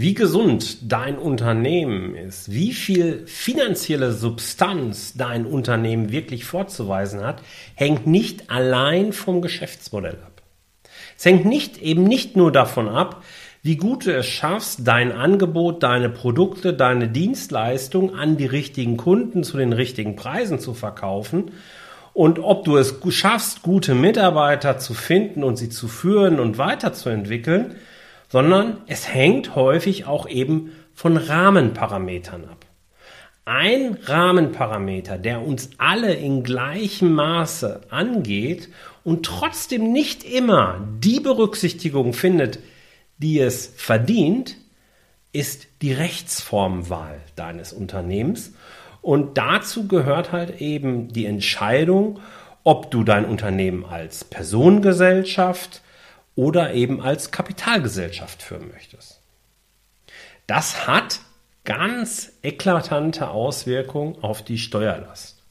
Wie gesund dein Unternehmen ist, wie viel finanzielle Substanz dein Unternehmen wirklich vorzuweisen hat, hängt nicht allein vom Geschäftsmodell ab. Es hängt nicht eben nicht nur davon ab, wie gut du es schaffst, dein Angebot, deine Produkte, deine Dienstleistung an die richtigen Kunden zu den richtigen Preisen zu verkaufen und ob du es schaffst, gute Mitarbeiter zu finden und sie zu führen und weiterzuentwickeln, sondern es hängt häufig auch eben von Rahmenparametern ab. Ein Rahmenparameter, der uns alle in gleichem Maße angeht und trotzdem nicht immer die Berücksichtigung findet, die es verdient, ist die Rechtsformwahl deines Unternehmens. Und dazu gehört halt eben die Entscheidung, ob du dein Unternehmen als Personengesellschaft, oder eben als Kapitalgesellschaft führen möchtest. Das hat ganz eklatante Auswirkungen auf die Steuerlast.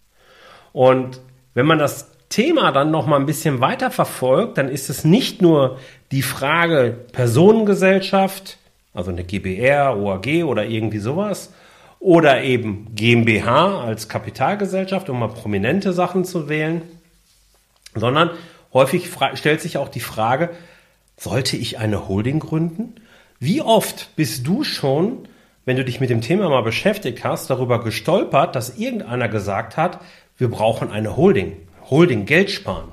Und wenn man das Thema dann noch mal ein bisschen weiter verfolgt, dann ist es nicht nur die Frage Personengesellschaft, also eine GBR, OAG oder irgendwie sowas, oder eben GmbH als Kapitalgesellschaft, um mal prominente Sachen zu wählen, sondern häufig stellt sich auch die Frage, sollte ich eine Holding gründen? Wie oft bist du schon, wenn du dich mit dem Thema mal beschäftigt hast, darüber gestolpert, dass irgendeiner gesagt hat, wir brauchen eine Holding. Holding, Geld sparen.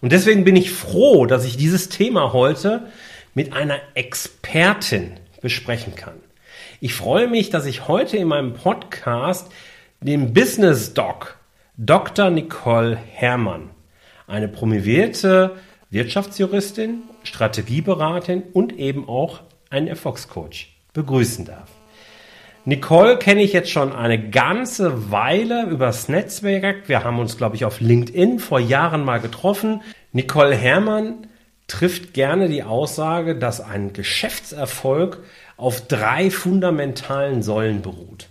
Und deswegen bin ich froh, dass ich dieses Thema heute mit einer Expertin besprechen kann. Ich freue mich, dass ich heute in meinem Podcast den Business Doc Dr. Nicole Herrmann, eine promovierte Wirtschaftsjuristin, Strategieberaterin und eben auch einen Erfolgscoach begrüßen darf. Nicole kenne ich jetzt schon eine ganze Weile übers Netzwerk. Wir haben uns, glaube ich, auf LinkedIn vor Jahren mal getroffen. Nicole Herrmann trifft gerne die Aussage, dass ein Geschäftserfolg auf drei fundamentalen Säulen beruht.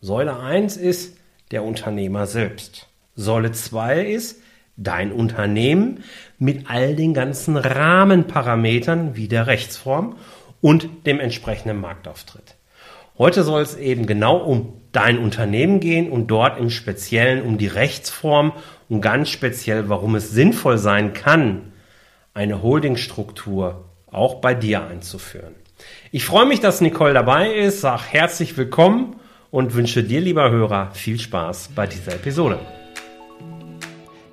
Säule 1 ist der Unternehmer selbst. Säule 2 ist dein Unternehmen mit all den ganzen Rahmenparametern wie der Rechtsform und dem entsprechenden Marktauftritt. Heute soll es eben genau um dein Unternehmen gehen und dort im Speziellen um die Rechtsform und ganz speziell, warum es sinnvoll sein kann, eine Holdingstruktur auch bei dir einzuführen. Ich freue mich, dass Nicole dabei ist, sag herzlich willkommen und wünsche dir, lieber Hörer, viel Spaß bei dieser Episode.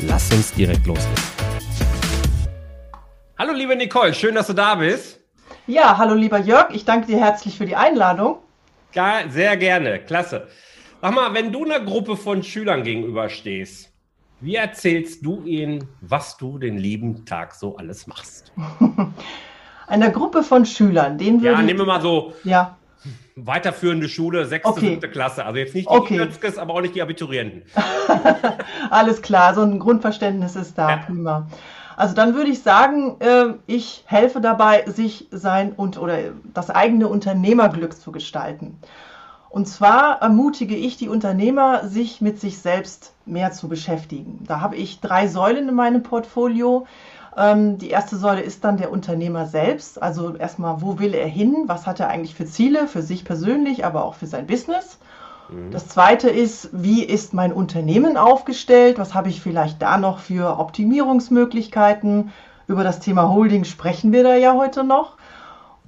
Lass uns direkt loslegen. Hallo liebe Nicole, schön, dass du da bist. Ja, hallo lieber Jörg, ich danke dir herzlich für die Einladung. Ja, sehr gerne, klasse. Sag mal, wenn du einer Gruppe von Schülern gegenüberstehst, wie erzählst du ihnen, was du den lieben Tag so alles machst? Einer Gruppe von Schülern, den würde Ja, nehmen wir mal so ja weiterführende Schule, sechste, okay. siebte Klasse. Also jetzt nicht die okay. Götzkes, aber auch nicht die Abiturienten. Alles klar, so ein Grundverständnis ist da, ja. prima. Also dann würde ich sagen, äh, ich helfe dabei, sich sein und oder das eigene Unternehmerglück zu gestalten. Und zwar ermutige ich die Unternehmer, sich mit sich selbst mehr zu beschäftigen. Da habe ich drei Säulen in meinem Portfolio. Ähm, die erste Säule ist dann der Unternehmer selbst. Also erstmal, wo will er hin? Was hat er eigentlich für Ziele, für sich persönlich, aber auch für sein Business? Mhm. Das zweite ist, wie ist mein Unternehmen aufgestellt? Was habe ich vielleicht da noch für Optimierungsmöglichkeiten? Über das Thema Holding sprechen wir da ja heute noch.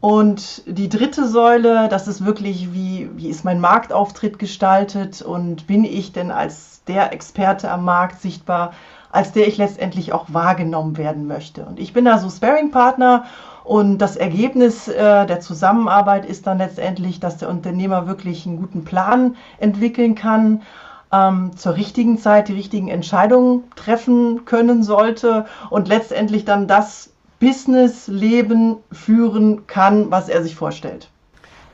Und die dritte Säule, das ist wirklich, wie, wie ist mein Marktauftritt gestaltet und bin ich denn als der Experte am Markt sichtbar? Als der ich letztendlich auch wahrgenommen werden möchte. Und ich bin da so Sparing-Partner und das Ergebnis äh, der Zusammenarbeit ist dann letztendlich, dass der Unternehmer wirklich einen guten Plan entwickeln kann, ähm, zur richtigen Zeit die richtigen Entscheidungen treffen können sollte und letztendlich dann das Business-Leben führen kann, was er sich vorstellt.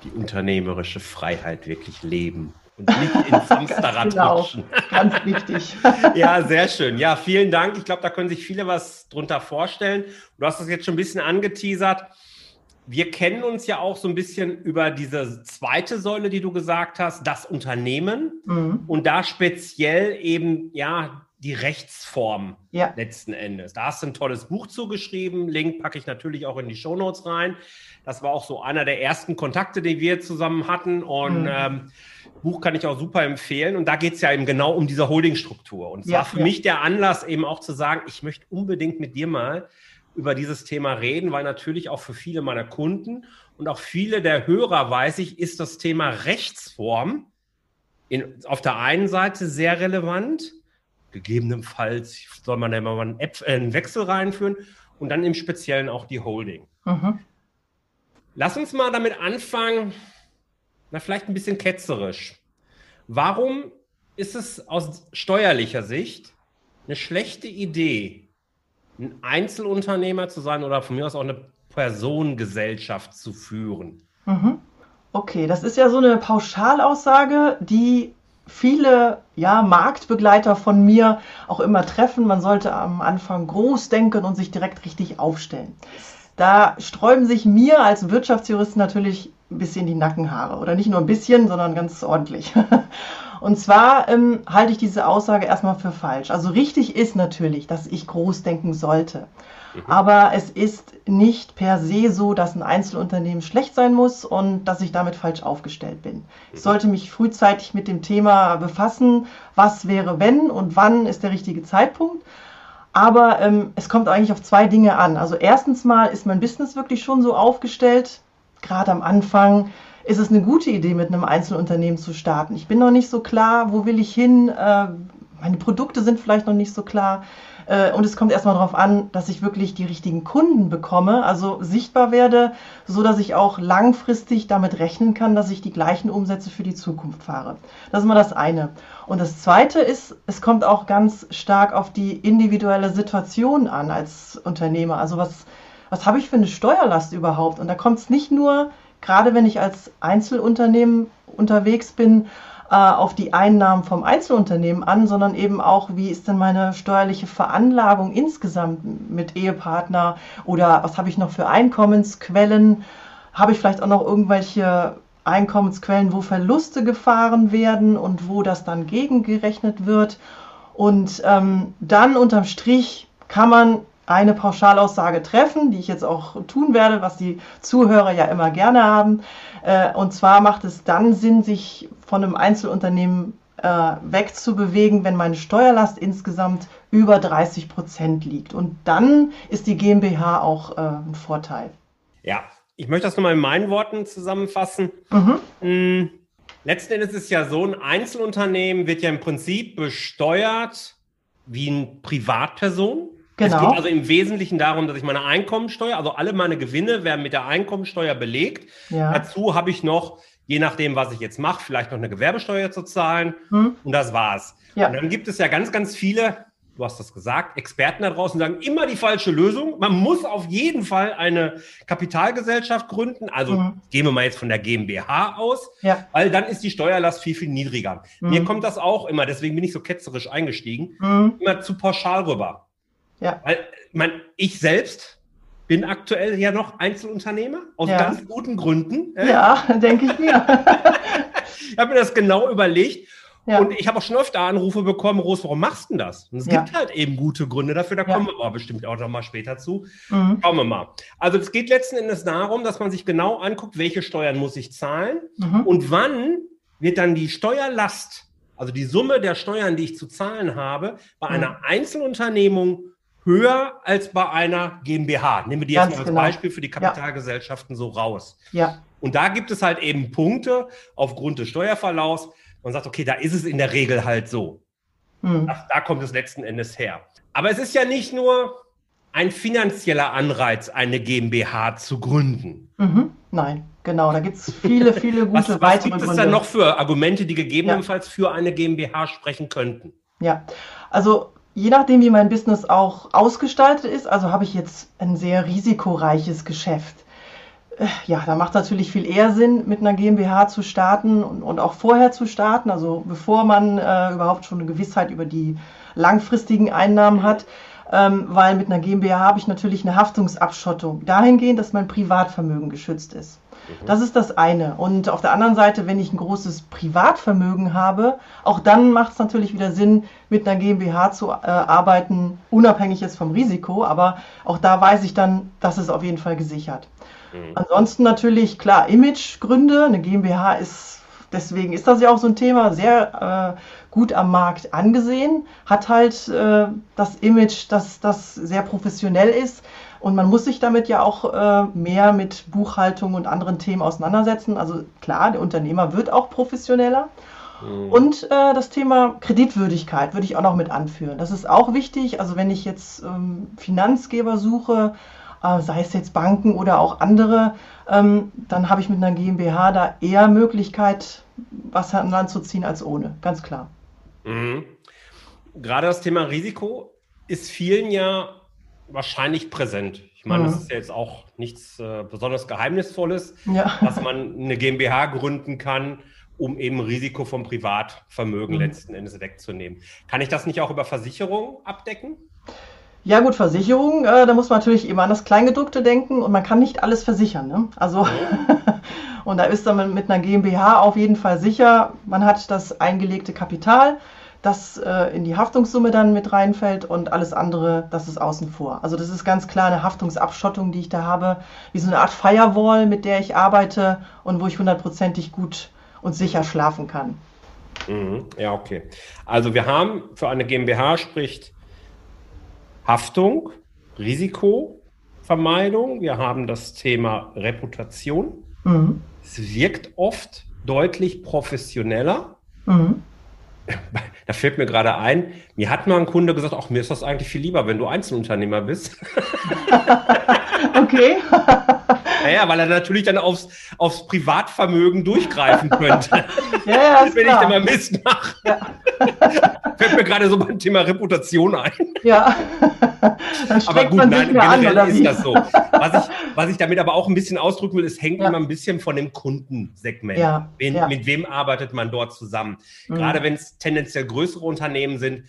die unternehmerische Freiheit wirklich leben und nicht ins Hamsterrad genau, rutschen. Ganz wichtig. ja, sehr schön. Ja, vielen Dank. Ich glaube, da können sich viele was drunter vorstellen. Du hast das jetzt schon ein bisschen angeteasert. Wir kennen uns ja auch so ein bisschen über diese zweite Säule, die du gesagt hast, das Unternehmen mhm. und da speziell eben ja die Rechtsform ja. letzten Endes. Da hast du ein tolles Buch zugeschrieben. Link packe ich natürlich auch in die Shownotes rein. Das war auch so einer der ersten Kontakte, die wir zusammen hatten. Und mhm. ähm, Buch kann ich auch super empfehlen. Und da geht es ja eben genau um diese Holdingstruktur. Und es ja, war für ja. mich der Anlass, eben auch zu sagen, ich möchte unbedingt mit dir mal über dieses Thema reden, weil natürlich auch für viele meiner Kunden und auch viele der Hörer, weiß ich, ist das Thema Rechtsform in, auf der einen Seite sehr relevant gegebenenfalls soll man da immer mal einen, App, äh, einen Wechsel reinführen und dann im Speziellen auch die Holding. Mhm. Lass uns mal damit anfangen, na, vielleicht ein bisschen ketzerisch. Warum ist es aus steuerlicher Sicht eine schlechte Idee, ein Einzelunternehmer zu sein oder von mir aus auch eine Personengesellschaft zu führen? Mhm. Okay, das ist ja so eine Pauschalaussage, die viele ja, Marktbegleiter von mir auch immer treffen. Man sollte am Anfang groß denken und sich direkt richtig aufstellen. Da sträuben sich mir als Wirtschaftsjurist natürlich ein bisschen die Nackenhaare. Oder nicht nur ein bisschen, sondern ganz ordentlich. Und zwar ähm, halte ich diese Aussage erstmal für falsch. Also richtig ist natürlich, dass ich groß denken sollte. Mhm. Aber es ist nicht per se so, dass ein Einzelunternehmen schlecht sein muss und dass ich damit falsch aufgestellt bin. Ich mhm. sollte mich frühzeitig mit dem Thema befassen, was wäre wenn und wann ist der richtige Zeitpunkt. Aber ähm, es kommt eigentlich auf zwei Dinge an. Also erstens mal ist mein Business wirklich schon so aufgestellt, gerade am Anfang ist es eine gute Idee, mit einem Einzelunternehmen zu starten. Ich bin noch nicht so klar, wo will ich hin, äh, meine Produkte sind vielleicht noch nicht so klar. Äh, und es kommt erstmal darauf an, dass ich wirklich die richtigen Kunden bekomme, also sichtbar werde, so dass ich auch langfristig damit rechnen kann, dass ich die gleichen Umsätze für die Zukunft fahre. Das ist mal das eine. Und das zweite ist, es kommt auch ganz stark auf die individuelle Situation an als Unternehmer. Also was, was habe ich für eine Steuerlast überhaupt? Und da kommt es nicht nur, gerade wenn ich als Einzelunternehmen unterwegs bin, äh, auf die Einnahmen vom Einzelunternehmen an, sondern eben auch, wie ist denn meine steuerliche Veranlagung insgesamt mit Ehepartner oder was habe ich noch für Einkommensquellen? Habe ich vielleicht auch noch irgendwelche Einkommensquellen, wo Verluste gefahren werden und wo das dann gegengerechnet wird? Und ähm, dann unterm Strich kann man eine Pauschalaussage treffen, die ich jetzt auch tun werde, was die Zuhörer ja immer gerne haben. Äh, und zwar macht es dann Sinn, sich von einem Einzelunternehmen äh, wegzubewegen, wenn meine Steuerlast insgesamt über 30 Prozent liegt. Und dann ist die GmbH auch äh, ein Vorteil. Ja, ich möchte das nochmal in meinen Worten zusammenfassen. Mhm. Hm, letzten Endes ist ja so, ein Einzelunternehmen wird ja im Prinzip besteuert wie eine Privatperson. Genau. Es geht also im Wesentlichen darum, dass ich meine Einkommensteuer, also alle meine Gewinne werden mit der Einkommensteuer belegt. Ja. Dazu habe ich noch, je nachdem, was ich jetzt mache, vielleicht noch eine Gewerbesteuer zu zahlen. Hm. Und das war's. Ja. Und dann gibt es ja ganz, ganz viele, du hast das gesagt, Experten da draußen sagen immer die falsche Lösung. Man muss auf jeden Fall eine Kapitalgesellschaft gründen. Also mhm. gehen wir mal jetzt von der GmbH aus, ja. weil dann ist die Steuerlast viel, viel niedriger. Mhm. Mir kommt das auch immer, deswegen bin ich so ketzerisch eingestiegen, mhm. immer zu pauschal rüber. Ja. Weil, man, ich selbst bin aktuell ja noch Einzelunternehmer aus ja. ganz guten Gründen. Ja, denke ich mir. ich habe mir das genau überlegt. Ja. Und ich habe auch schon öfter Anrufe bekommen, Ros, warum machst du das? Und es ja. gibt halt eben gute Gründe dafür, da kommen wir aber bestimmt auch noch mal später zu. Mhm. Schauen wir mal. Also es geht letzten Endes darum, dass man sich genau anguckt, welche Steuern muss ich zahlen mhm. und wann wird dann die Steuerlast, also die Summe der Steuern, die ich zu zahlen habe, bei mhm. einer Einzelunternehmung höher als bei einer GmbH. Nehmen wir die Ganz jetzt mal als genau. Beispiel für die Kapitalgesellschaften ja. so raus. Ja. Und da gibt es halt eben Punkte aufgrund des Steuerverlaufs. Man sagt, okay, da ist es in der Regel halt so. Hm. Da, da kommt es letzten Endes her. Aber es ist ja nicht nur ein finanzieller Anreiz, eine GmbH zu gründen. Mhm. Nein, genau. Da gibt es viele, viele gute was, weitere Was gibt es Gründe. dann noch für Argumente, die gegebenenfalls ja. für eine GmbH sprechen könnten? Ja, also je nachdem, wie mein Business auch ausgestaltet ist, also habe ich jetzt ein sehr risikoreiches Geschäft, äh, ja, da macht es natürlich viel eher Sinn, mit einer GmbH zu starten und, und auch vorher zu starten, also bevor man äh, überhaupt schon eine Gewissheit über die langfristigen Einnahmen hat, ähm, weil mit einer GmbH habe ich natürlich eine Haftungsabschottung dahingehend, dass mein Privatvermögen geschützt ist. Mhm. Das ist das eine. Und auf der anderen Seite, wenn ich ein großes Privatvermögen habe, auch dann macht es natürlich wieder Sinn, mit einer GmbH zu äh, arbeiten, unabhängig jetzt vom Risiko. Aber auch da weiß ich dann, das ist auf jeden Fall gesichert. Mhm. Ansonsten natürlich, klar, Imagegründe. Eine GmbH ist, deswegen ist das ja auch so ein Thema, sehr äh, gut am Markt angesehen, hat halt äh, das Image, dass das sehr professionell ist. Und man muss sich damit ja auch äh, mehr mit Buchhaltung und anderen Themen auseinandersetzen. Also klar, der Unternehmer wird auch professioneller. Mhm. Und äh, das Thema Kreditwürdigkeit würde ich auch noch mit anführen. Das ist auch wichtig. Also wenn ich jetzt ähm, Finanzgeber suche, äh, sei es jetzt Banken oder auch andere, ähm, dann habe ich mit einer GmbH da eher Möglichkeit, was an Land zu ziehen als ohne. Ganz klar. Mhm. Gerade das Thema Risiko ist vielen ja wahrscheinlich präsent. Ich meine, mhm. das ist ja jetzt auch nichts äh, besonders Geheimnisvolles, ja. dass man eine GmbH gründen kann, um eben Risiko vom Privatvermögen mhm. letzten Endes wegzunehmen. Kann ich das nicht auch über Versicherungen abdecken? Ja gut, Versicherung, äh, da muss man natürlich immer an das Kleingedruckte denken und man kann nicht alles versichern. Ne? Also und da ist man mit einer GmbH auf jeden Fall sicher, man hat das eingelegte Kapital, das äh, in die Haftungssumme dann mit reinfällt und alles andere, das ist außen vor. Also das ist ganz klar eine Haftungsabschottung, die ich da habe, wie so eine Art Firewall, mit der ich arbeite und wo ich hundertprozentig gut und sicher schlafen kann. Mhm. Ja, okay. Also wir haben für eine GmbH spricht Haftung, Risikovermeidung, wir haben das Thema Reputation. Mhm. Es wirkt oft deutlich professioneller. Mhm. Da fällt mir gerade ein, mir hat mal ein Kunde gesagt, auch mir ist das eigentlich viel lieber, wenn du Einzelunternehmer bist. okay. Naja, weil er natürlich dann aufs, aufs Privatvermögen durchgreifen könnte. ja, ja, wenn klar. ich dann mal Mist mache. Ja. Fällt mir gerade so beim Thema Reputation ein. Ja. aber gut, nein, generell an, ist das so. Was ich, was ich damit aber auch ein bisschen ausdrücken will, es hängt ja. immer ein bisschen von dem Kundensegment. Ja. Wen, ja. Mit wem arbeitet man dort zusammen? Mhm. Gerade wenn es tendenziell größere Unternehmen sind,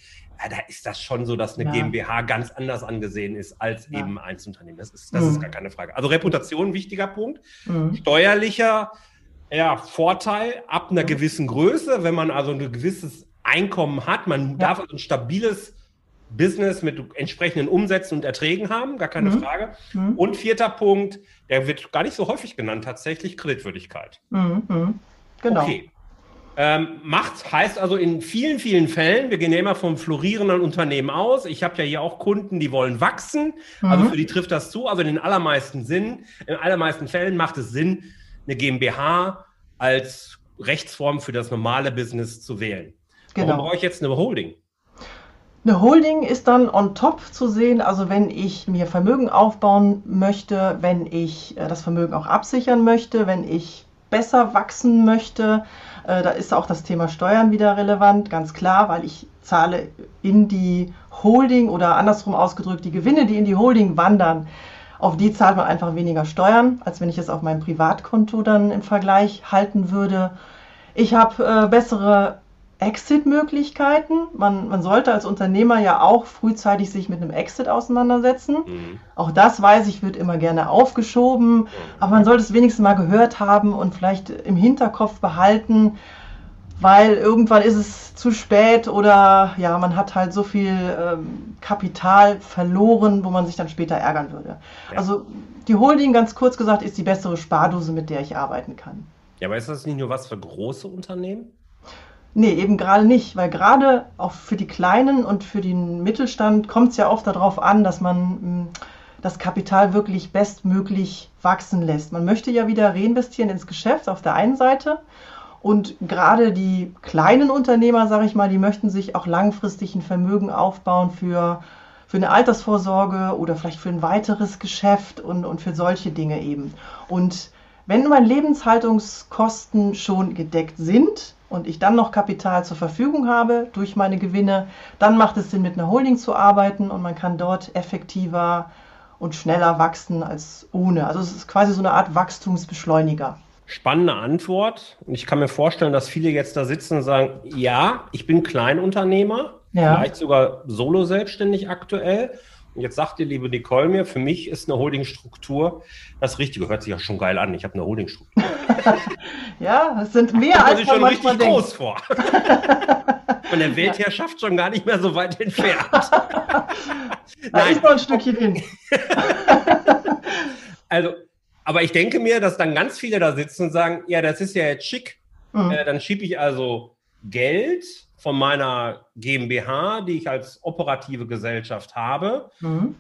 da ist das schon so, dass eine ja. GmbH ganz anders angesehen ist als ja. eben Einzelunternehmen. Das ist, das mhm. ist gar keine Frage. Also Reputation, wichtiger Punkt. Mhm. Steuerlicher ja, Vorteil ab einer gewissen Größe, wenn man also ein gewisses Einkommen hat. Man darf also ein stabiles Business mit entsprechenden Umsätzen und Erträgen haben, gar keine mhm. Frage. Mhm. Und vierter Punkt, der wird gar nicht so häufig genannt, tatsächlich Kreditwürdigkeit. Mhm. mhm. Genau. Okay. Ähm, macht heißt also in vielen, vielen Fällen, wir gehen ja immer vom florierenden Unternehmen aus. Ich habe ja hier auch Kunden, die wollen wachsen. Also mhm. für die trifft das zu. Also in den allermeisten Sinn, in allermeisten Fällen macht es Sinn, eine GmbH als Rechtsform für das normale Business zu wählen. Genau. Warum brauche ich jetzt eine Holding? Eine Holding ist dann on top zu sehen, also wenn ich mir Vermögen aufbauen möchte, wenn ich äh, das Vermögen auch absichern möchte, wenn ich besser wachsen möchte, da ist auch das Thema Steuern wieder relevant, ganz klar, weil ich zahle in die Holding oder andersrum ausgedrückt, die Gewinne, die in die Holding wandern, auf die zahlt man einfach weniger Steuern, als wenn ich es auf meinem Privatkonto dann im Vergleich halten würde. Ich habe äh, bessere Exit-Möglichkeiten. Man, man sollte als Unternehmer ja auch frühzeitig sich mit einem Exit auseinandersetzen. Mhm. Auch das weiß ich, wird immer gerne aufgeschoben, mhm. aber man sollte es wenigstens mal gehört haben und vielleicht im Hinterkopf behalten, weil irgendwann ist es zu spät oder ja, man hat halt so viel ähm, Kapital verloren, wo man sich dann später ärgern würde. Ja. Also die Holding, ganz kurz gesagt, ist die bessere Spardose, mit der ich arbeiten kann. Ja, aber ist das nicht nur was für große Unternehmen? Nee, eben gerade nicht, weil gerade auch für die Kleinen und für den Mittelstand kommt es ja oft darauf an, dass man hm, das Kapital wirklich bestmöglich wachsen lässt. Man möchte ja wieder reinvestieren ins Geschäft auf der einen Seite und gerade die kleinen Unternehmer, sage ich mal, die möchten sich auch langfristig ein Vermögen aufbauen für, für eine Altersvorsorge oder vielleicht für ein weiteres Geschäft und, und für solche Dinge eben. Und wenn meine Lebenshaltungskosten schon gedeckt sind, und ich dann noch Kapital zur Verfügung habe durch meine Gewinne, dann macht es Sinn, mit einer Holding zu arbeiten und man kann dort effektiver und schneller wachsen als ohne. Also es ist quasi so eine Art Wachstumsbeschleuniger. Spannende Antwort. Und ich kann mir vorstellen, dass viele jetzt da sitzen und sagen, ja, ich bin Kleinunternehmer, ja. vielleicht sogar solo selbstständig aktuell. Und jetzt sagt ihr, liebe Nicole, mir, für mich ist eine Holdingstruktur das Richtige. Hört sich ja schon geil an. Ich habe eine Holdingstruktur. ja, es sind mehr das als man schon richtig denkt. groß vor. Von der Weltherrschaft schon gar nicht mehr so weit entfernt. da Nein. ist noch ein Stückchen hin. also, aber ich denke mir, dass dann ganz viele da sitzen und sagen, ja, das ist ja jetzt schick. Mhm. Äh, dann schiebe ich also Geld von meiner GmbH, die ich als operative Gesellschaft habe, mhm.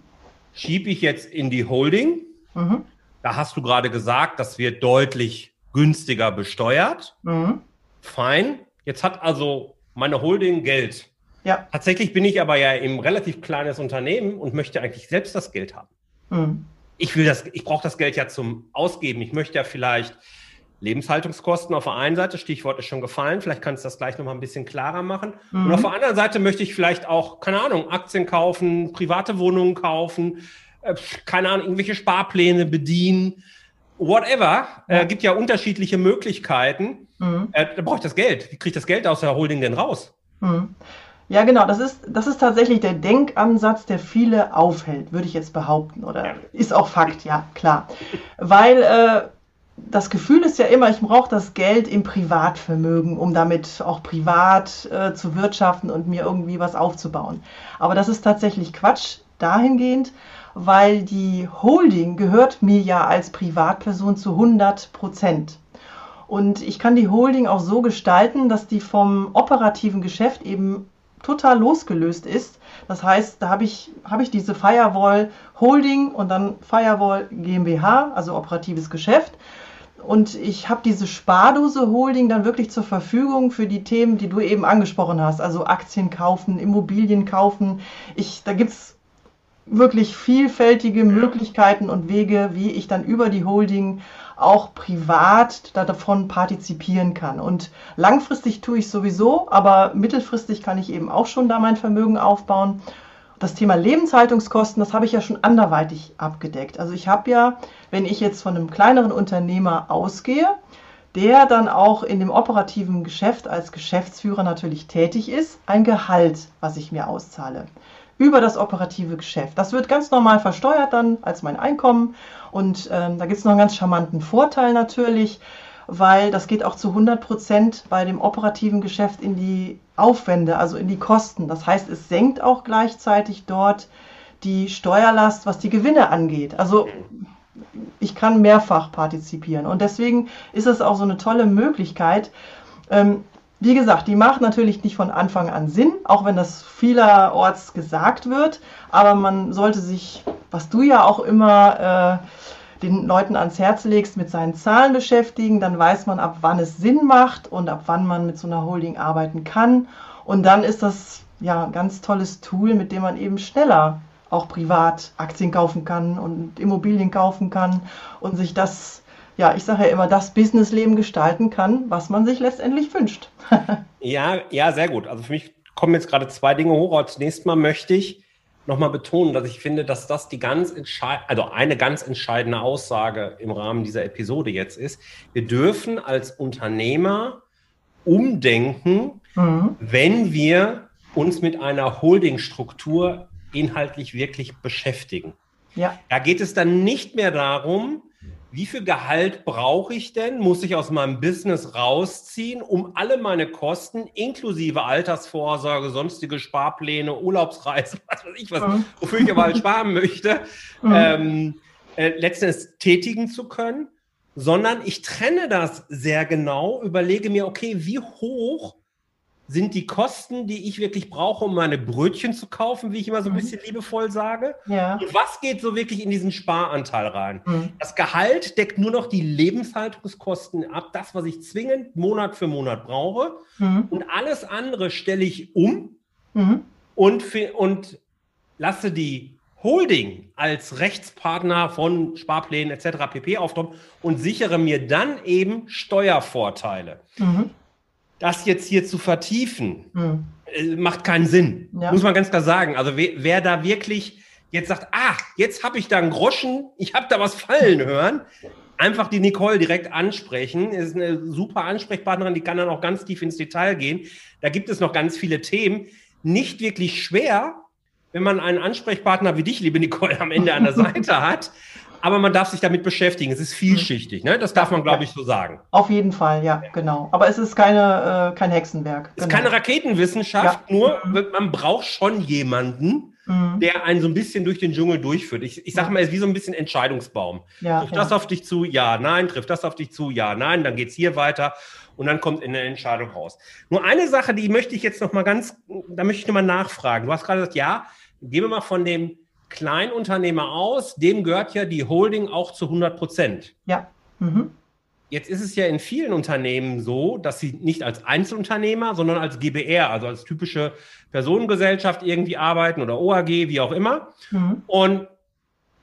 schiebe ich jetzt in die Holding. Mhm. Da hast du gerade gesagt, das wird deutlich günstiger besteuert. Mhm. Fein. Jetzt hat also meine Holding Geld. Ja. Tatsächlich bin ich aber ja im relativ kleines Unternehmen und möchte eigentlich selbst das Geld haben. Mhm. Ich will das, ich brauche das Geld ja zum Ausgeben. Ich möchte ja vielleicht Lebenshaltungskosten auf der einen Seite, Stichwort ist schon gefallen, vielleicht kannst du das gleich nochmal ein bisschen klarer machen. Mhm. Und auf der anderen Seite möchte ich vielleicht auch, keine Ahnung, Aktien kaufen, private Wohnungen kaufen, äh, keine Ahnung, irgendwelche Sparpläne bedienen, whatever. Äh, gibt ja unterschiedliche Möglichkeiten. Mhm. Äh, da brauche ich das Geld. Wie kriege ich das Geld aus der Holding denn raus? Mhm. Ja, genau. Das ist, das ist tatsächlich der Denkansatz, der viele aufhält, würde ich jetzt behaupten. Oder ist auch Fakt, ja, klar. Weil äh, das Gefühl ist ja immer, ich brauche das Geld im Privatvermögen, um damit auch privat äh, zu wirtschaften und mir irgendwie was aufzubauen. Aber das ist tatsächlich Quatsch dahingehend, weil die Holding gehört mir ja als Privatperson zu 100 Prozent. Und ich kann die Holding auch so gestalten, dass die vom operativen Geschäft eben total losgelöst ist. Das heißt, da habe ich, hab ich diese Firewall Holding und dann Firewall GmbH, also operatives Geschäft. Und ich habe diese Spardose Holding dann wirklich zur Verfügung für die Themen, die du eben angesprochen hast. Also Aktien kaufen, Immobilien kaufen. Ich, da gibt es wirklich vielfältige Möglichkeiten und Wege, wie ich dann über die Holding auch privat davon partizipieren kann. Und langfristig tue ich sowieso, aber mittelfristig kann ich eben auch schon da mein Vermögen aufbauen. Das Thema Lebenshaltungskosten, das habe ich ja schon anderweitig abgedeckt. Also ich habe ja, wenn ich jetzt von einem kleineren Unternehmer ausgehe, der dann auch in dem operativen Geschäft als Geschäftsführer natürlich tätig ist, ein Gehalt, was ich mir auszahle über das operative Geschäft. Das wird ganz normal versteuert dann als mein Einkommen und ähm, da gibt es noch einen ganz charmanten Vorteil natürlich, weil das geht auch zu 100 Prozent bei dem operativen Geschäft in die Aufwände, also in die Kosten. Das heißt, es senkt auch gleichzeitig dort die Steuerlast, was die Gewinne angeht. Also ich kann mehrfach partizipieren und deswegen ist es auch so eine tolle Möglichkeit. Ähm, wie gesagt, die macht natürlich nicht von Anfang an Sinn, auch wenn das vielerorts gesagt wird, aber man sollte sich, was du ja auch immer äh, den Leuten ans Herz legst, mit seinen Zahlen beschäftigen, dann weiß man, ab wann es Sinn macht und ab wann man mit so einer Holding arbeiten kann. Und dann ist das ja ein ganz tolles Tool, mit dem man eben schneller auch privat Aktien kaufen kann und Immobilien kaufen kann und sich das, ja, ich sage ja immer, das Businessleben gestalten kann, was man sich letztendlich wünscht. ja, ja, sehr gut. Also für mich kommen jetzt gerade zwei Dinge hoch. Zunächst mal möchte ich nochmal betonen, dass ich finde, dass das die ganz entscheidende, also eine ganz entscheidende Aussage im Rahmen dieser Episode jetzt ist. Wir dürfen als Unternehmer umdenken, mhm. wenn wir uns mit einer Holdingstruktur inhaltlich wirklich beschäftigen. Ja. Da geht es dann nicht mehr darum, wie viel Gehalt brauche ich denn? Muss ich aus meinem Business rausziehen, um alle meine Kosten inklusive Altersvorsorge, sonstige Sparpläne, Urlaubsreisen, was weiß ich was, mhm. wofür ich aber halt sparen möchte, mhm. ähm, äh, letztendlich tätigen zu können, sondern ich trenne das sehr genau, überlege mir, okay, wie hoch sind die Kosten, die ich wirklich brauche, um meine Brötchen zu kaufen, wie ich immer so ein mhm. bisschen liebevoll sage. Ja. Und was geht so wirklich in diesen Sparanteil rein? Mhm. Das Gehalt deckt nur noch die Lebenshaltungskosten ab, das, was ich zwingend Monat für Monat brauche. Mhm. Und alles andere stelle ich um mhm. und, und lasse die Holding als Rechtspartner von Sparplänen etc. pp. auftauchen und sichere mir dann eben Steuervorteile. Mhm das jetzt hier zu vertiefen, hm. Äh, macht keinen Sinn. Ja. Muss man ganz klar sagen. Also wer, wer, da wirklich jetzt sagt, ah, jetzt habe ich da einen Groschen, ich habe da was fallen hören, einfach die Nicole direkt ansprechen. Ist eine super Ansprechpartnerin, die kann dann auch ganz tief ins Detail gehen. Da gibt es noch ganz viele Themen. Nicht wirklich schwer, wenn man einen Ansprechpartner wie dich, liebe Nicole, am Ende an der Seite hat. Aber man darf sich damit beschäftigen. Es ist vielschichtig, ne? Das darf man, glaube ich, so sagen. Auf jeden Fall, ja, genau. Aber es ist keine, äh, kein Hexenwerk. Es ist genau. keine Raketenwissenschaft, ja. nur man braucht schon jemanden, mhm. der einen so ein bisschen durch den Dschungel durchführt. Ich, ich sage mal, es ist wie so ein bisschen Entscheidungsbaum. Ja, trifft ja. das auf dich zu? Ja, nein. Trifft das auf dich zu? Ja, nein. Dann geht es hier weiter und dann kommt in der Entscheidung raus. Nur eine Sache, die möchte ich jetzt noch mal ganz, da möchte ich noch mal nachfragen. Du hast gerade gesagt, ja, gehen wir mal von dem Kleinunternehmer aus, dem gehört ja die Holding auch zu 100 Prozent. Ja. Mhm. Jetzt ist es ja in vielen Unternehmen so, dass sie nicht als Einzelunternehmer, sondern als GBR, also als typische Personengesellschaft irgendwie arbeiten oder OAG, wie auch immer. Mhm. Und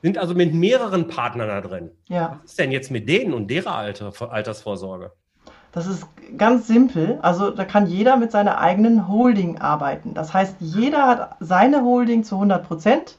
sind also mit mehreren Partnern da drin. Ja. Was ist denn jetzt mit denen und deren Alter, Altersvorsorge? Das ist ganz simpel. Also da kann jeder mit seiner eigenen Holding arbeiten. Das heißt, jeder hat seine Holding zu 100 Prozent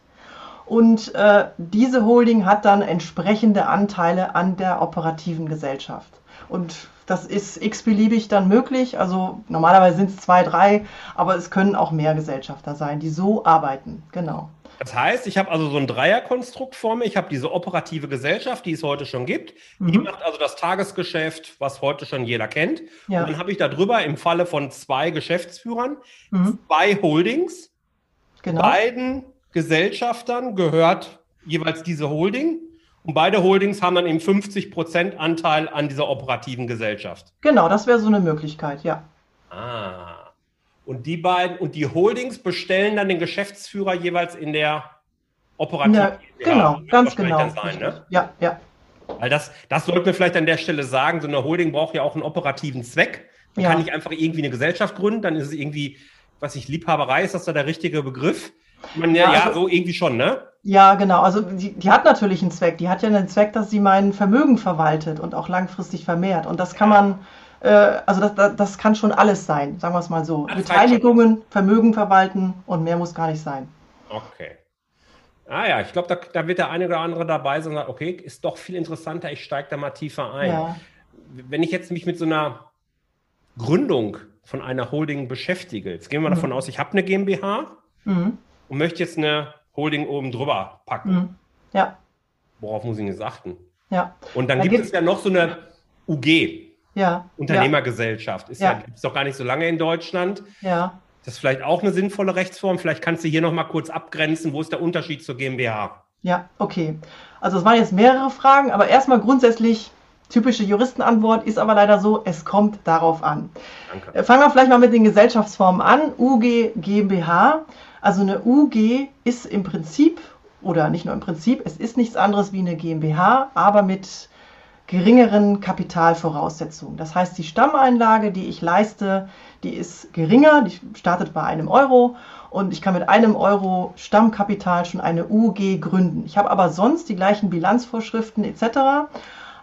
und äh, diese Holding hat dann entsprechende Anteile an der operativen Gesellschaft. Und das ist x-beliebig dann möglich. Also normalerweise sind es zwei, drei, aber es können auch mehr Gesellschafter sein, die so arbeiten. Genau. Das heißt, ich habe also so ein Dreierkonstrukt vor mir. Ich habe diese operative Gesellschaft, die es heute schon gibt. Mhm. Die macht also das Tagesgeschäft, was heute schon jeder kennt. Ja. Und dann habe ich darüber im Falle von zwei Geschäftsführern mhm. zwei Holdings. Genau. Beiden Gesellschaftern gehört jeweils diese Holding. Und beide Holdings haben dann eben 50% Anteil an dieser operativen Gesellschaft. Genau, das wäre so eine Möglichkeit, ja. Ah. Und die beiden, und die Holdings bestellen dann den Geschäftsführer jeweils in der operativen ja, Genau, ganz genau. Sein, ne? Ja, ja. Weil das, das sollten wir vielleicht an der Stelle sagen, so eine Holding braucht ja auch einen operativen Zweck. Man ja. kann nicht einfach irgendwie eine Gesellschaft gründen, dann ist es irgendwie, was ich, Liebhaberei, ist das da der richtige Begriff? Man, ja, ja, also, so irgendwie schon, ne? Ja, genau. Also die, die, hat natürlich einen Zweck. Die hat ja einen Zweck, dass sie mein Vermögen verwaltet und auch langfristig vermehrt. Und das kann man, äh, also das, das, das, kann schon alles sein, sagen wir es mal so. Das Beteiligungen, Vermögen verwalten und mehr muss gar nicht sein. Okay. Ah ja, ich glaube, da, da, wird der eine oder andere dabei sein und sagt, okay, ist doch viel interessanter, ich steige da mal tiefer ein. Ja. Wenn ich jetzt mich mit so einer Gründung von einer Holding beschäftige, jetzt gehen wir mhm. davon aus, ich habe eine GmbH. Mhm und möchte jetzt eine Holding oben drüber packen. Mhm. Ja. Worauf muss ich jetzt achten? Ja. Und dann da gibt es ja noch so eine UG. Ja. Unternehmergesellschaft. Ist ja, ja gibt es doch gar nicht so lange in Deutschland. Ja. Das ist vielleicht auch eine sinnvolle Rechtsform. Vielleicht kannst du hier noch mal kurz abgrenzen, wo ist der Unterschied zur GmbH? Ja, okay. Also es waren jetzt mehrere Fragen, aber erstmal grundsätzlich typische Juristenantwort ist aber leider so, es kommt darauf an. Danke. Äh, fangen wir vielleicht mal mit den Gesellschaftsformen an. UG, GmbH. Also eine UG ist im Prinzip, oder nicht nur im Prinzip, es ist nichts anderes wie eine GmbH, aber mit geringeren Kapitalvoraussetzungen. Das heißt, die Stammeinlage, die ich leiste, die ist geringer, die startet bei einem Euro und ich kann mit einem Euro Stammkapital schon eine UG gründen. Ich habe aber sonst die gleichen Bilanzvorschriften etc.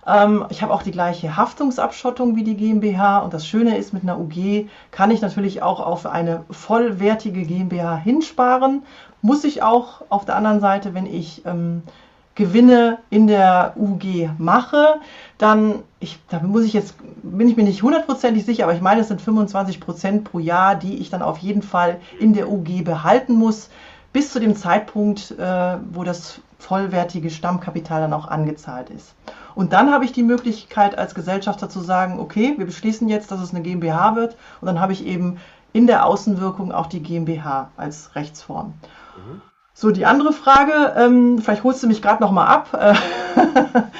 Ähm, ich habe auch die gleiche Haftungsabschottung wie die GmbH und das Schöne ist, mit einer UG kann ich natürlich auch auf eine vollwertige GmbH hinsparen. Muss ich auch auf der anderen Seite, wenn ich ähm, Gewinne in der UG mache, dann, ich, da muss ich jetzt, bin ich mir nicht hundertprozentig sicher, aber ich meine, es sind 25 Prozent pro Jahr, die ich dann auf jeden Fall in der UG behalten muss, bis zu dem Zeitpunkt, äh, wo das vollwertige Stammkapital dann auch angezahlt ist. Und dann habe ich die Möglichkeit als Gesellschafter zu sagen, okay, wir beschließen jetzt, dass es eine GmbH wird und dann habe ich eben in der Außenwirkung auch die GmbH als Rechtsform. Mhm. So, die andere Frage, ähm, vielleicht holst du mich gerade noch mal ab.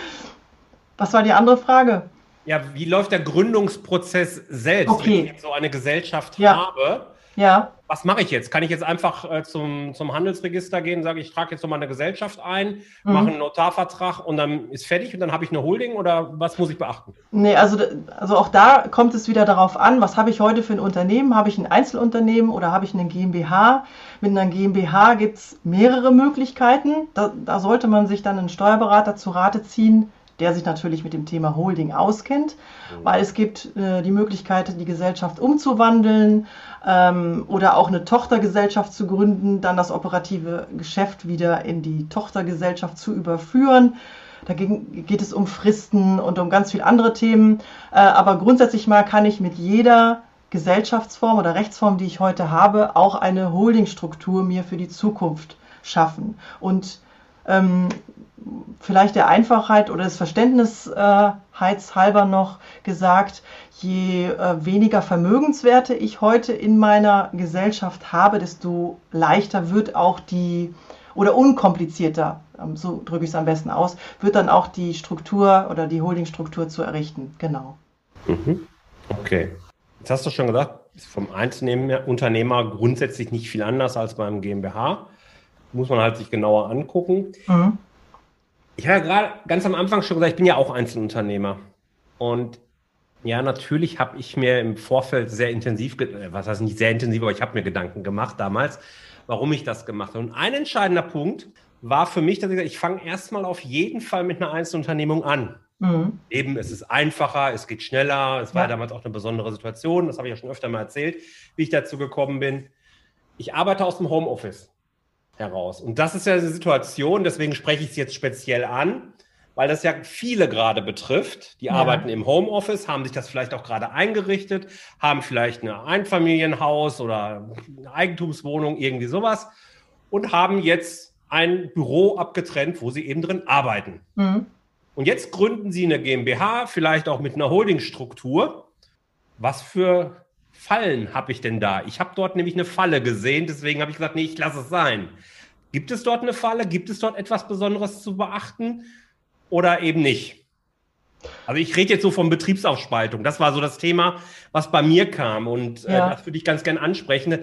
Was war die andere Frage? Ja, wie läuft der Gründungsprozess selbst, okay. wenn ich so eine Gesellschaft ja. habe? Ja. Was mache ich jetzt? Kann ich jetzt einfach äh, zum, zum Handelsregister gehen, sage ich, trage jetzt noch mal eine Gesellschaft ein, mhm. mache einen Notarvertrag und dann ist fertig und dann habe ich eine Holding oder was muss ich beachten? Nee, also, also auch da kommt es wieder darauf an, was habe ich heute für ein Unternehmen? Habe ich ein Einzelunternehmen oder habe ich eine GmbH? Mit einer GmbH gibt es mehrere Möglichkeiten. Da, da sollte man sich dann einen Steuerberater zu Rate ziehen, der sich natürlich mit dem Thema Holding auskennt, mhm. weil es gibt äh, die Möglichkeit, die Gesellschaft umzuwandeln ähm, oder auch eine Tochtergesellschaft zu gründen, dann das operative Geschäft wieder in die Tochtergesellschaft zu überführen. Dagegen geht es um Fristen und um ganz viele andere Themen. Äh, aber grundsätzlich mal kann ich mit jeder Gesellschaftsform oder Rechtsform, die ich heute habe, auch eine Holdingstruktur mir für die Zukunft schaffen. Und ähm, vielleicht der Einfachheit oder des Verständnisheits halber noch gesagt, je äh, weniger Vermögenswerte ich heute in meiner Gesellschaft habe, desto leichter wird auch die oder unkomplizierter, ähm, so drücke ich es am besten aus, wird dann auch die Struktur oder die Holdingstruktur zu errichten. Genau. Mhm. Okay. Jetzt hast du schon gesagt, vom Einzelunternehmer grundsätzlich nicht viel anders als beim GmbH. Muss man halt sich genauer angucken. Mhm. Ich habe ja gerade ganz am Anfang schon gesagt, ich bin ja auch Einzelunternehmer. Und ja, natürlich habe ich mir im Vorfeld sehr intensiv, äh, was heißt nicht sehr intensiv, aber ich habe mir Gedanken gemacht damals, warum ich das gemacht habe. Und ein entscheidender Punkt war für mich, dass ich, ich fange erstmal auf jeden Fall mit einer Einzelunternehmung an. Mhm. Eben, es ist einfacher, es geht schneller. Es war ja. damals auch eine besondere Situation. Das habe ich ja schon öfter mal erzählt, wie ich dazu gekommen bin. Ich arbeite aus dem Homeoffice heraus. Und das ist ja eine Situation, deswegen spreche ich es jetzt speziell an, weil das ja viele gerade betrifft. Die ja. arbeiten im Homeoffice, haben sich das vielleicht auch gerade eingerichtet, haben vielleicht ein Einfamilienhaus oder eine Eigentumswohnung, irgendwie sowas und haben jetzt ein Büro abgetrennt, wo sie eben drin arbeiten. Mhm. Und jetzt gründen Sie eine GmbH, vielleicht auch mit einer Holdingstruktur. Was für Fallen habe ich denn da? Ich habe dort nämlich eine Falle gesehen, deswegen habe ich gesagt, nee, ich lasse es sein. Gibt es dort eine Falle? Gibt es dort etwas Besonderes zu beachten oder eben nicht? Also ich rede jetzt so von Betriebsaufspaltung. Das war so das Thema, was bei mir kam und äh, ja. das würde ich ganz gerne ansprechen.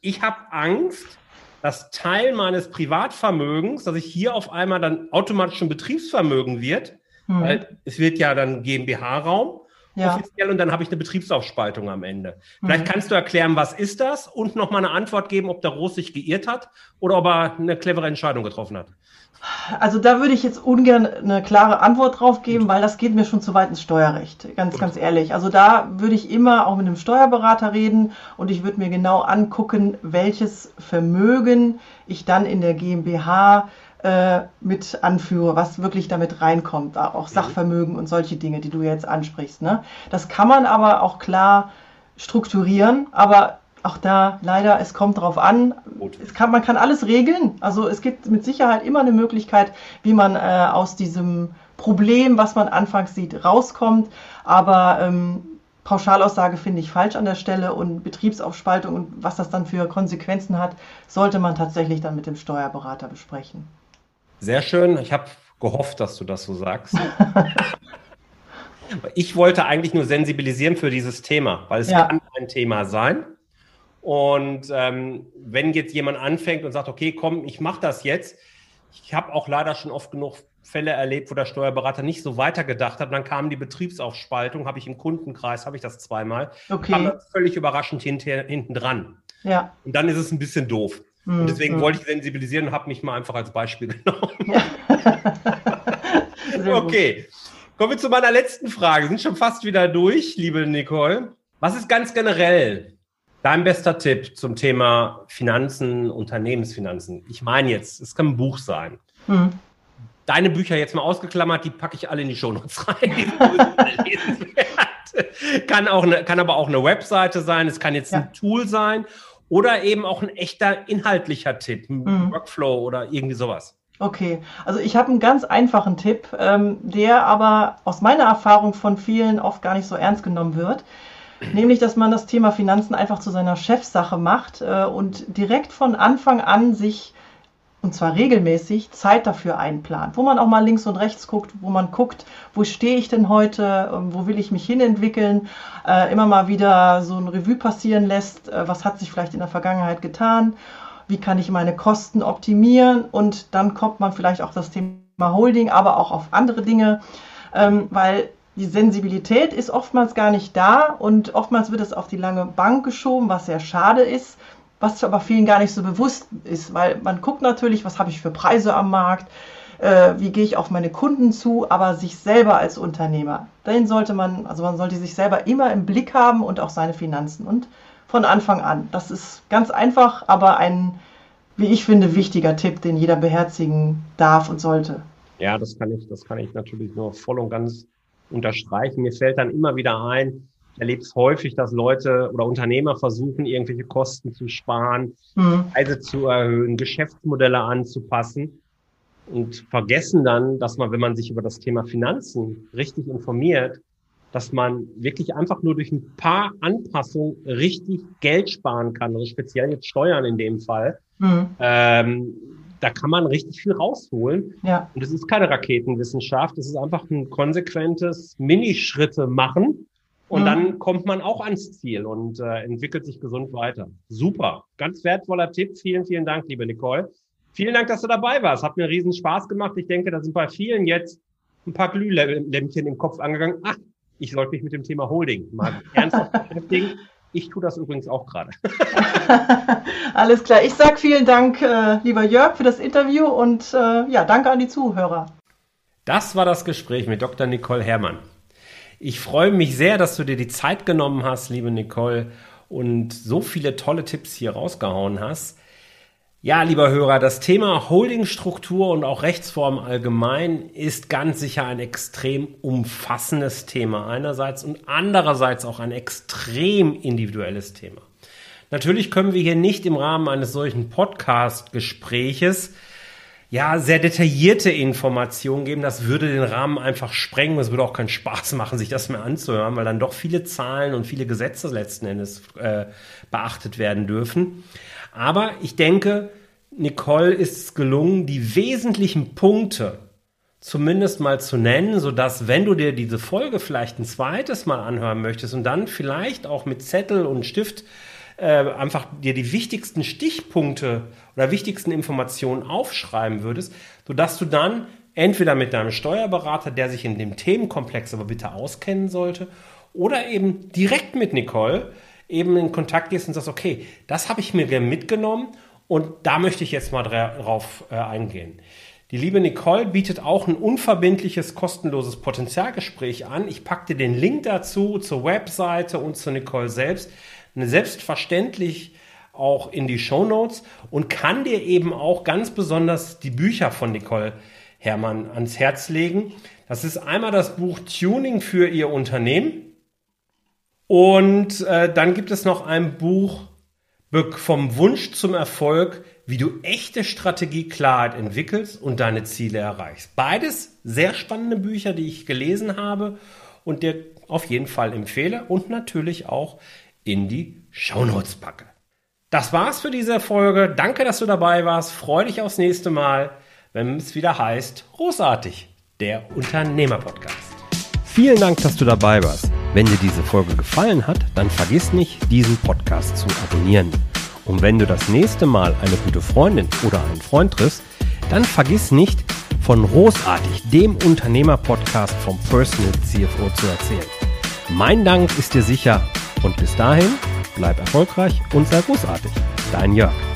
Ich habe Angst, dass Teil meines Privatvermögens, dass ich hier auf einmal dann automatisch ein Betriebsvermögen wird, hm. weil es wird ja dann GmbH-Raum ja. offiziell und dann habe ich eine Betriebsaufspaltung am Ende. Vielleicht mhm. kannst du erklären, was ist das und nochmal eine Antwort geben, ob der Ross sich geirrt hat oder ob er eine clevere Entscheidung getroffen hat. Also da würde ich jetzt ungern eine klare Antwort drauf geben, weil das geht mir schon zu weit ins Steuerrecht, ganz, Gut. ganz ehrlich. Also da würde ich immer auch mit einem Steuerberater reden und ich würde mir genau angucken, welches Vermögen ich dann in der GmbH äh, mit anführe, was wirklich damit reinkommt, auch mhm. Sachvermögen und solche Dinge, die du jetzt ansprichst. Ne? Das kann man aber auch klar strukturieren, aber auch da leider, es kommt drauf an. Kann, man kann alles regeln. Also es gibt mit Sicherheit immer eine Möglichkeit, wie man äh, aus diesem Problem, was man anfangs sieht, rauskommt. Aber ähm, Pauschalaussage finde ich falsch an der Stelle und Betriebsaufspaltung und was das dann für Konsequenzen hat, sollte man tatsächlich dann mit dem Steuerberater besprechen. Sehr schön. Ich habe gehofft, dass du das so sagst. ich wollte eigentlich nur sensibilisieren für dieses Thema, weil es ja. kann ein Thema sein. Und ähm, wenn jetzt jemand anfängt und sagt, okay, komm, ich mache das jetzt, ich habe auch leider schon oft genug Fälle erlebt, wo der Steuerberater nicht so weitergedacht hat. Dann kam die Betriebsaufspaltung, habe ich im Kundenkreis, habe ich das zweimal, okay. kam völlig überraschend hinten dran. Ja. Und dann ist es ein bisschen doof. Mhm. Und deswegen mhm. wollte ich sensibilisieren und habe mich mal einfach als Beispiel genommen. Ja. okay. Kommen wir zu meiner letzten Frage. Wir sind schon fast wieder durch, liebe Nicole. Was ist ganz generell Dein bester Tipp zum Thema Finanzen, Unternehmensfinanzen. Ich meine jetzt, es kann ein Buch sein. Hm. Deine Bücher jetzt mal ausgeklammert, die packe ich alle in die Shownotes rein. kann, auch eine, kann aber auch eine Webseite sein, es kann jetzt ja. ein Tool sein oder eben auch ein echter inhaltlicher Tipp, ein hm. Workflow oder irgendwie sowas. Okay, also ich habe einen ganz einfachen Tipp, ähm, der aber aus meiner Erfahrung von vielen oft gar nicht so ernst genommen wird. Nämlich, dass man das Thema Finanzen einfach zu seiner Chefsache macht äh, und direkt von Anfang an sich, und zwar regelmäßig, Zeit dafür einplant. Wo man auch mal links und rechts guckt, wo man guckt, wo stehe ich denn heute, äh, wo will ich mich hinentwickeln, äh, immer mal wieder so ein Revue passieren lässt, äh, was hat sich vielleicht in der Vergangenheit getan, wie kann ich meine Kosten optimieren und dann kommt man vielleicht auch das Thema Holding, aber auch auf andere Dinge, ähm, weil die Sensibilität ist oftmals gar nicht da und oftmals wird es auf die lange Bank geschoben, was sehr schade ist, was aber vielen gar nicht so bewusst ist, weil man guckt natürlich, was habe ich für Preise am Markt, äh, wie gehe ich auf meine Kunden zu, aber sich selber als Unternehmer. Den sollte man, also man sollte sich selber immer im Blick haben und auch seine Finanzen und von Anfang an. Das ist ganz einfach, aber ein, wie ich finde, wichtiger Tipp, den jeder beherzigen darf und sollte. Ja, das kann ich, das kann ich natürlich nur voll und ganz unterstreichen. Mir fällt dann immer wieder ein, erlebe es häufig, dass Leute oder Unternehmer versuchen, irgendwelche Kosten zu sparen, mhm. Preise zu erhöhen, Geschäftsmodelle anzupassen und vergessen dann, dass man, wenn man sich über das Thema Finanzen richtig informiert, dass man wirklich einfach nur durch ein paar Anpassungen richtig Geld sparen kann, also speziell jetzt Steuern in dem Fall. Mhm. Ähm, da kann man richtig viel rausholen. Ja. Und es ist keine Raketenwissenschaft, es ist einfach ein konsequentes Minischritte machen und mhm. dann kommt man auch ans Ziel und äh, entwickelt sich gesund weiter. Super, ganz wertvoller Tipp. Vielen, vielen Dank, liebe Nicole. Vielen Dank, dass du dabei warst. Hat mir riesen Spaß gemacht. Ich denke, da sind bei vielen jetzt ein paar Glühlämpchen im Kopf angegangen. Ach, ich sollte mich mit dem Thema Holding mal ernsthaft beschäftigen. Ich tue das übrigens auch gerade. Alles klar. Ich sage vielen Dank, äh, lieber Jörg, für das Interview und äh, ja, danke an die Zuhörer. Das war das Gespräch mit Dr. Nicole Herrmann. Ich freue mich sehr, dass du dir die Zeit genommen hast, liebe Nicole, und so viele tolle Tipps hier rausgehauen hast. Ja, lieber Hörer, das Thema Holdingstruktur und auch Rechtsform allgemein ist ganz sicher ein extrem umfassendes Thema einerseits und andererseits auch ein extrem individuelles Thema. Natürlich können wir hier nicht im Rahmen eines solchen Podcast-Gespräches ja, sehr detaillierte Informationen geben. Das würde den Rahmen einfach sprengen. Es würde auch keinen Spaß machen, sich das mehr anzuhören, weil dann doch viele Zahlen und viele Gesetze letzten Endes äh, beachtet werden dürfen. Aber ich denke, Nicole ist es gelungen, die wesentlichen Punkte zumindest mal zu nennen, sodass, wenn du dir diese Folge vielleicht ein zweites Mal anhören möchtest und dann vielleicht auch mit Zettel und Stift äh, einfach dir die wichtigsten Stichpunkte oder wichtigsten Informationen aufschreiben würdest, sodass du dann entweder mit deinem Steuerberater, der sich in dem Themenkomplex aber bitte auskennen sollte, oder eben direkt mit Nicole, eben in Kontakt gehst und sagst, okay, das habe ich mir mitgenommen und da möchte ich jetzt mal drauf äh, eingehen. Die liebe Nicole bietet auch ein unverbindliches, kostenloses Potenzialgespräch an. Ich packe dir den Link dazu zur Webseite und zu Nicole selbst. Selbstverständlich auch in die Show Notes und kann dir eben auch ganz besonders die Bücher von Nicole Hermann ans Herz legen. Das ist einmal das Buch Tuning für Ihr Unternehmen und äh, dann gibt es noch ein Buch vom Wunsch zum Erfolg, wie du echte Strategieklarheit entwickelst und deine Ziele erreichst. Beides sehr spannende Bücher, die ich gelesen habe und dir auf jeden Fall empfehle und natürlich auch in die Shownotes packe. Das war's für diese Folge. Danke, dass du dabei warst. Freue dich aufs nächste Mal, wenn es wieder heißt, großartig, der Unternehmer-Podcast. Vielen Dank, dass du dabei warst. Wenn dir diese Folge gefallen hat, dann vergiss nicht, diesen Podcast zu abonnieren. Und wenn du das nächste Mal eine gute Freundin oder einen Freund triffst, dann vergiss nicht, von Großartig, dem Unternehmer-Podcast vom Personal CFO zu erzählen. Mein Dank ist dir sicher und bis dahin bleib erfolgreich und sei großartig. Dein Jörg.